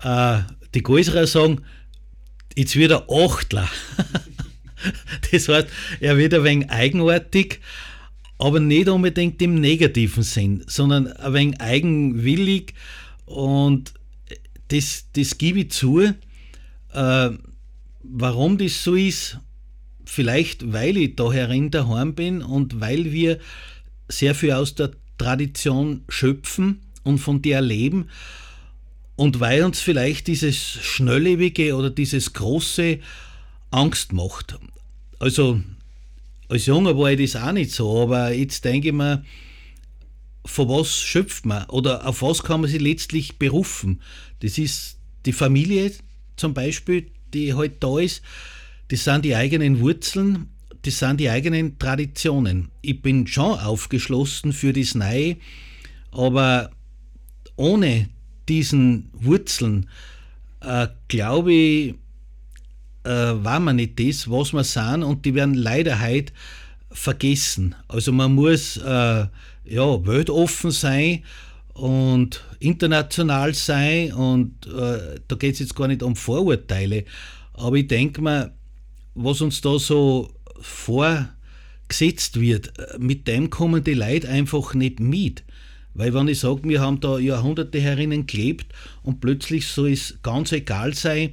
Äh, die Größere sagen, jetzt wird er Achtler. das heißt, er wird ein wenig eigenartig, aber nicht unbedingt im negativen Sinn, sondern ein wenig eigenwillig und das, das gebe ich zu. Äh, warum das so ist, vielleicht weil ich da herin daheim bin und weil wir sehr viel aus der Tradition schöpfen und von der leben und weil uns vielleicht dieses Schnelllebige oder dieses Große Angst macht. Also als Junger war ich das auch nicht so, aber jetzt denke ich mir, von was schöpft man oder auf was kann man sich letztlich berufen? Das ist die Familie zum Beispiel, die halt da ist. Das sind die eigenen Wurzeln, das sind die eigenen Traditionen. Ich bin schon aufgeschlossen für das Neue, aber ohne diesen Wurzeln äh, glaube ich, äh, war man nicht das, was wir sind und die werden leider heute vergessen. Also man muss äh, ja, weltoffen sein und international sein und äh, da geht es jetzt gar nicht um Vorurteile, aber ich denke mal, was uns da so vorgesetzt wird, mit dem kommen die Leute einfach nicht mit. Weil wenn ich sage, wir haben da Jahrhunderte herinnen gelebt und plötzlich soll es ganz egal sein,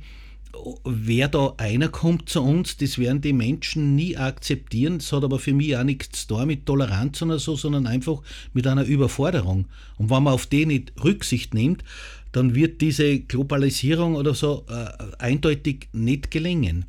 wer da einer kommt zu uns, das werden die Menschen nie akzeptieren. Das hat aber für mich auch nichts tun mit Toleranz oder so, sondern einfach mit einer Überforderung. Und wenn man auf die nicht Rücksicht nimmt, dann wird diese Globalisierung oder so äh, eindeutig nicht gelingen.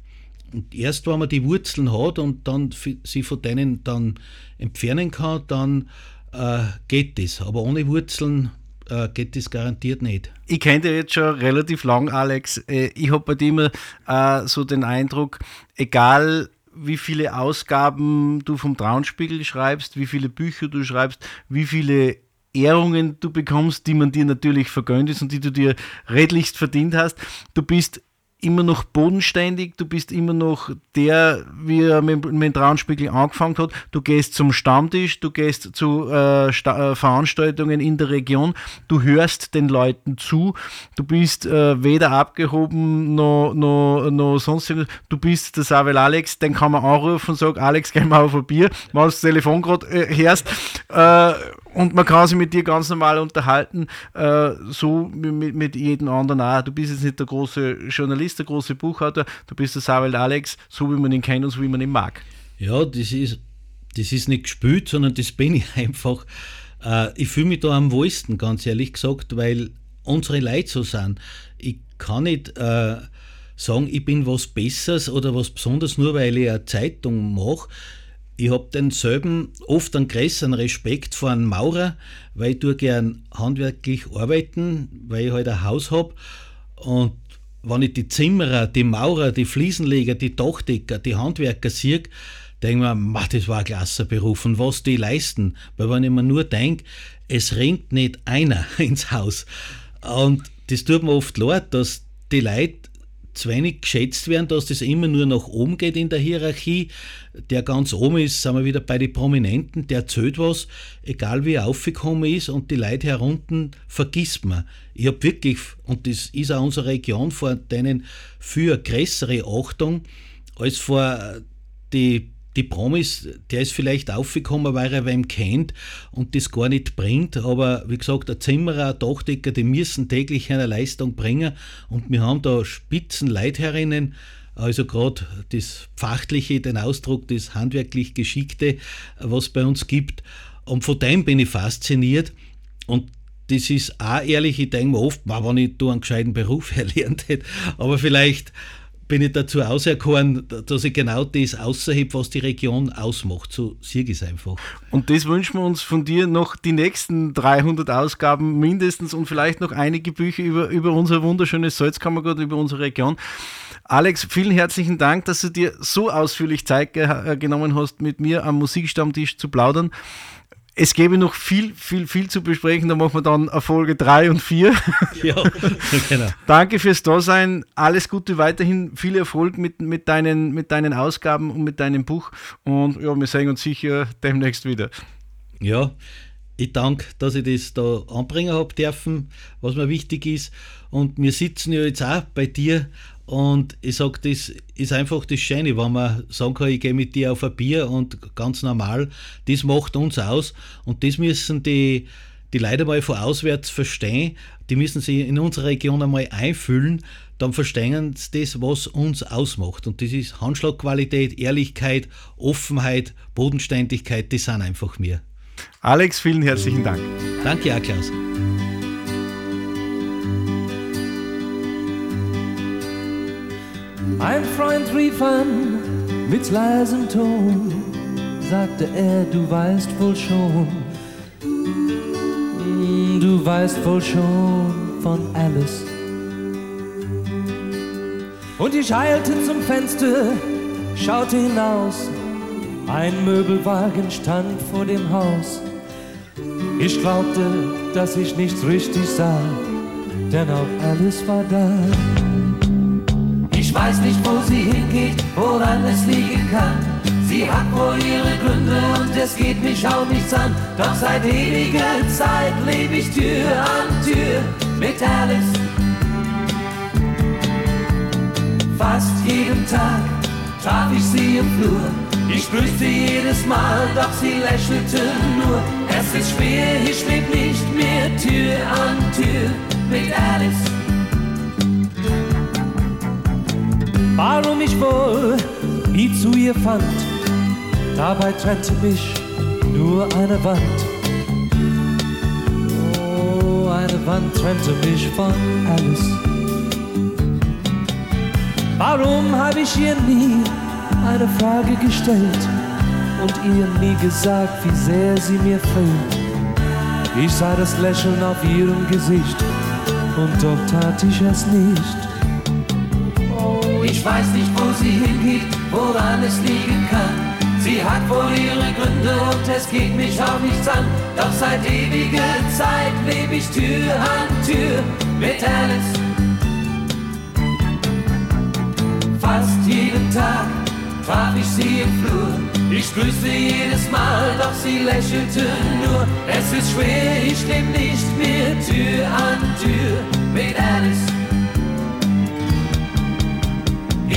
Und erst wenn man die Wurzeln hat und dann sie von denen dann entfernen kann, dann äh, geht das. Aber ohne Wurzeln äh, geht das garantiert nicht. Ich kenne dich jetzt schon relativ lang, Alex. Äh, ich habe bei dir immer äh, so den Eindruck, egal wie viele Ausgaben du vom Traunspiegel schreibst, wie viele Bücher du schreibst, wie viele Ehrungen du bekommst, die man dir natürlich vergönnt ist und die du dir redlichst verdient hast. Du bist immer noch bodenständig, du bist immer noch der, wie er mit, mit dem Traunspiegel angefangen hat. Du gehst zum Stammtisch, du gehst zu äh, äh, Veranstaltungen in der Region, du hörst den Leuten zu, du bist äh, weder abgehoben noch, noch, noch sonst irgendwas. Du bist der Savel Alex, den kann man anrufen und sagen, Alex, geh mal auf ein Bier, wenn du das Telefon gerade äh, hörst. Und man kann sich mit dir ganz normal unterhalten, äh, so mit, mit jedem anderen auch. Du bist jetzt nicht der große Journalist, der große Buchhalter, du bist der Savel Alex, so wie man ihn kennt und so wie man ihn mag. Ja, das ist, das ist nicht gespielt, sondern das bin ich einfach. Äh, ich fühle mich da am wohlsten, ganz ehrlich gesagt, weil unsere Leute so sind. Ich kann nicht äh, sagen, ich bin was Besseres oder was Besonderes, nur weil ich eine Zeitung mache ich habe denselben oft einen größeren Respekt vor einem Maurer, weil ich tue gern handwerklich arbeiten, weil ich halt ein Haus habe. Und wenn ich die Zimmerer, die Maurer, die Fliesenleger, die Dachdecker, die Handwerker sehe, denke ich mir, das war ein klasse Beruf und was die leisten. Weil wenn ich mir nur denke, es ringt nicht einer ins Haus. Und das tut mir oft leid, dass die Leute zu wenig geschätzt werden, dass das immer nur nach oben geht in der Hierarchie. Der ganz oben ist, sind wir wieder bei den Prominenten, der zählt was, egal wie er aufgekommen ist und die Leute herunten vergisst man. Ich habe wirklich, und das ist auch unsere Region, vor denen für größere Achtung als vor die die Promis, der ist vielleicht aufgekommen, weil er wem kennt und das gar nicht bringt. Aber wie gesagt, der Zimmerer, ein Dachdecker, die müssen täglich eine Leistung bringen. Und wir haben da spitzen Leitherinnen, also gerade das Pfachtliche, den Ausdruck, das handwerklich Geschickte, was bei uns gibt. Und von dem bin ich fasziniert. Und das ist auch ehrlich, ich denke mir oft, wenn ich da einen gescheiten Beruf erlernt hätte, aber vielleicht bin ich dazu auserkoren, dass ich genau das außerhebe, was die Region ausmacht. So sehe ich es einfach. Und das wünschen wir uns von dir noch die nächsten 300 Ausgaben mindestens und vielleicht noch einige Bücher über, über unser wunderschönes Salzkammergut, über unsere Region. Alex, vielen herzlichen Dank, dass du dir so ausführlich Zeit äh, genommen hast, mit mir am Musikstammtisch zu plaudern. Es gäbe noch viel, viel, viel zu besprechen. Da machen wir dann Folge 3 und 4. Ja, genau. Danke fürs Dasein. Alles Gute weiterhin. Viel Erfolg mit, mit, deinen, mit deinen Ausgaben und mit deinem Buch. Und ja, wir sehen uns sicher demnächst wieder. Ja, ich danke, dass ich das da anbringen habe dürfen, was mir wichtig ist. Und wir sitzen ja jetzt auch bei dir und ich sage, das ist einfach das Schöne, wenn man sagen kann, ich gehe mit dir auf ein Bier und ganz normal, das macht uns aus und das müssen die, die Leute mal von auswärts verstehen, die müssen sich in unserer Region einmal einfühlen, dann verstehen sie das, was uns ausmacht. Und das ist Handschlagqualität, Ehrlichkeit, Offenheit, Bodenständigkeit, das sind einfach mir. Alex, vielen herzlichen Dank. Danke auch, Klaus. Ein Freund rief an mit leisem Ton, sagte er, du weißt wohl schon, du weißt wohl schon von Alice. Und ich eilte zum Fenster, schaute hinaus, ein Möbelwagen stand vor dem Haus. Ich glaubte, dass ich nichts richtig sah, denn auch Alice war da. Ich weiß nicht, wo sie hingeht, woran es liegen kann. Sie hat wohl ihre Gründe und es geht mich auch nichts an. Doch seit ewiger Zeit lebe ich Tür an Tür mit Alice. Fast jeden Tag traf ich sie im Flur. Ich grüßte jedes Mal, doch sie lächelte nur. Es ist schwer, ich leb nicht mehr Tür an Tür mit Alice. Warum ich wohl nie zu ihr fand, dabei trennte mich nur eine Wand. Oh, eine Wand trennte mich von Alice. Warum habe ich ihr nie eine Frage gestellt und ihr nie gesagt, wie sehr sie mir fehlt? Ich sah das Lächeln auf ihrem Gesicht und doch tat ich es nicht. Ich weiß nicht, wo sie hingeht, woran es liegen kann. Sie hat wohl ihre Gründe und es geht mich auch nichts an. Doch seit ewiger Zeit lebe ich Tür an Tür mit Alice. Fast jeden Tag traf ich sie im Flur. Ich grüßte jedes Mal, doch sie lächelte nur. Es ist schwer, ich leb nicht mehr Tür an Tür mit Alice.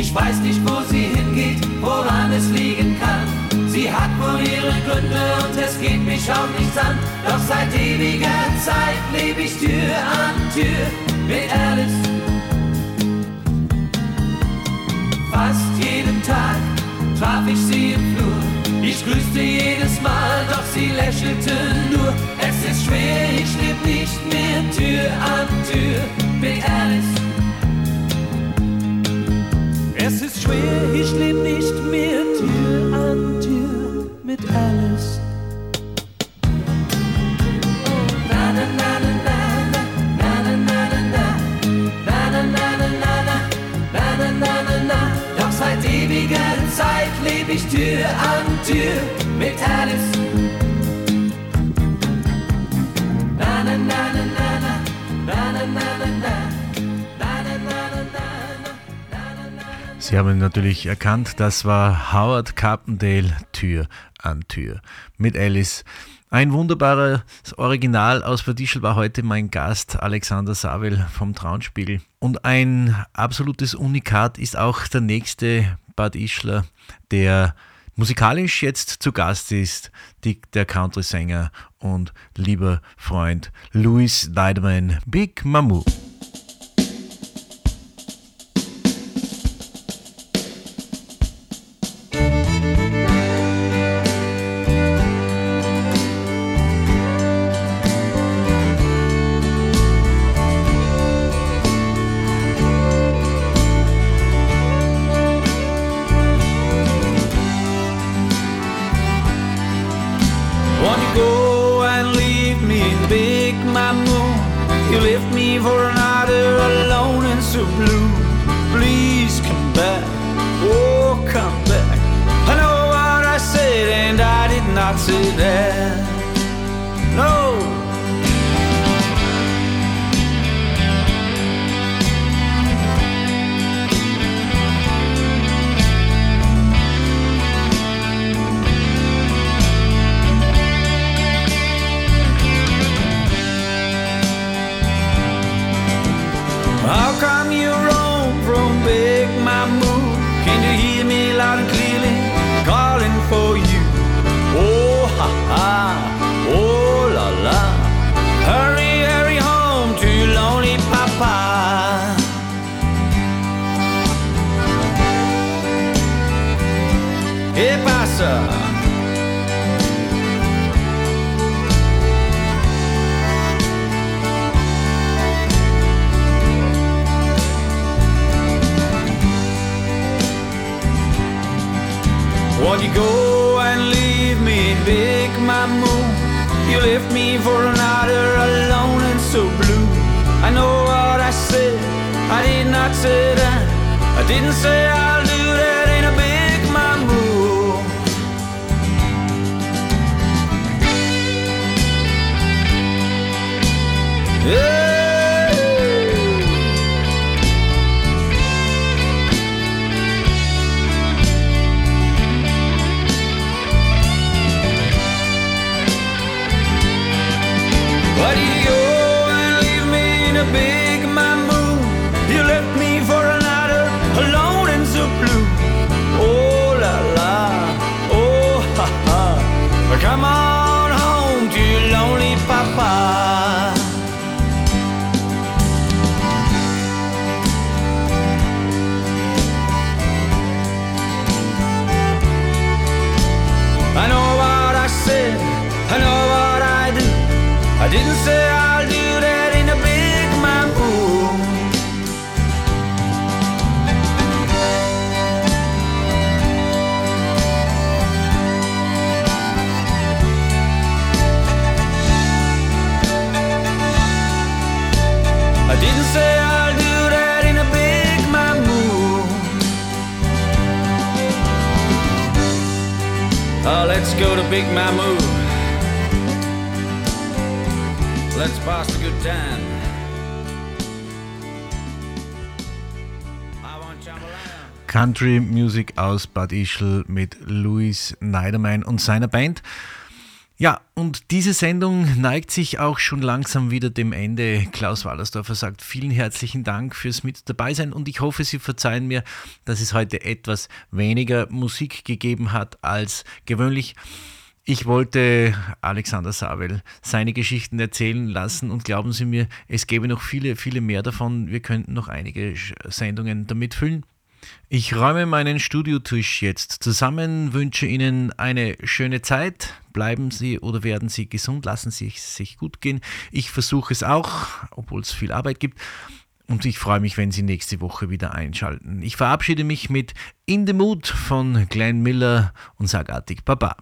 Ich weiß nicht, wo sie hingeht, woran es liegen kann. Sie hat wohl ihre Gründe und es geht mich auch nichts an. Doch seit ewiger Zeit lebe ich Tür an Tür mit Alice. Fast jeden Tag traf ich sie im Flur. Ich grüßte jedes Mal, doch sie lächelte nur. Es ist schwer, ich leb nicht mehr Tür an Tür mit Alice. Es ist schwer, ich leb nicht mehr Tür an Tür mit Alice. Doch seit ewiger Zeit leb ich Tür an Tür mit Alice. Na, na, na, na, na, na, na, na. Na, Sie haben natürlich erkannt, das war Howard Carpendale Tür an Tür mit Alice. Ein wunderbares Original aus Verdischl war heute mein Gast Alexander Savel vom Traunspiegel. Und ein absolutes Unikat ist auch der nächste Bad Ischler, der musikalisch jetzt zu Gast ist, die, der Country-Sänger und lieber Freund Louis Deidemann, Big Mamu. I did not say that. I didn't say I'll do that in a big mamu. Yeah. Go to Big Mamu. Let's pass a good time. Country Music aus Bad Ischl mit Louis Neidermein und seiner Band. Ja, und diese Sendung neigt sich auch schon langsam wieder dem Ende. Klaus Wallersdorfer sagt vielen herzlichen Dank fürs Mit dabei sein und ich hoffe, Sie verzeihen mir, dass es heute etwas weniger Musik gegeben hat als gewöhnlich. Ich wollte Alexander Sabel seine Geschichten erzählen lassen und glauben Sie mir, es gäbe noch viele, viele mehr davon. Wir könnten noch einige Sendungen damit füllen. Ich räume meinen Studiotisch jetzt zusammen, wünsche Ihnen eine schöne Zeit. Bleiben Sie oder werden Sie gesund, lassen Sie es sich gut gehen. Ich versuche es auch, obwohl es viel Arbeit gibt. Und ich freue mich, wenn Sie nächste Woche wieder einschalten. Ich verabschiede mich mit In the Mood von Glenn Miller und sage artig Baba.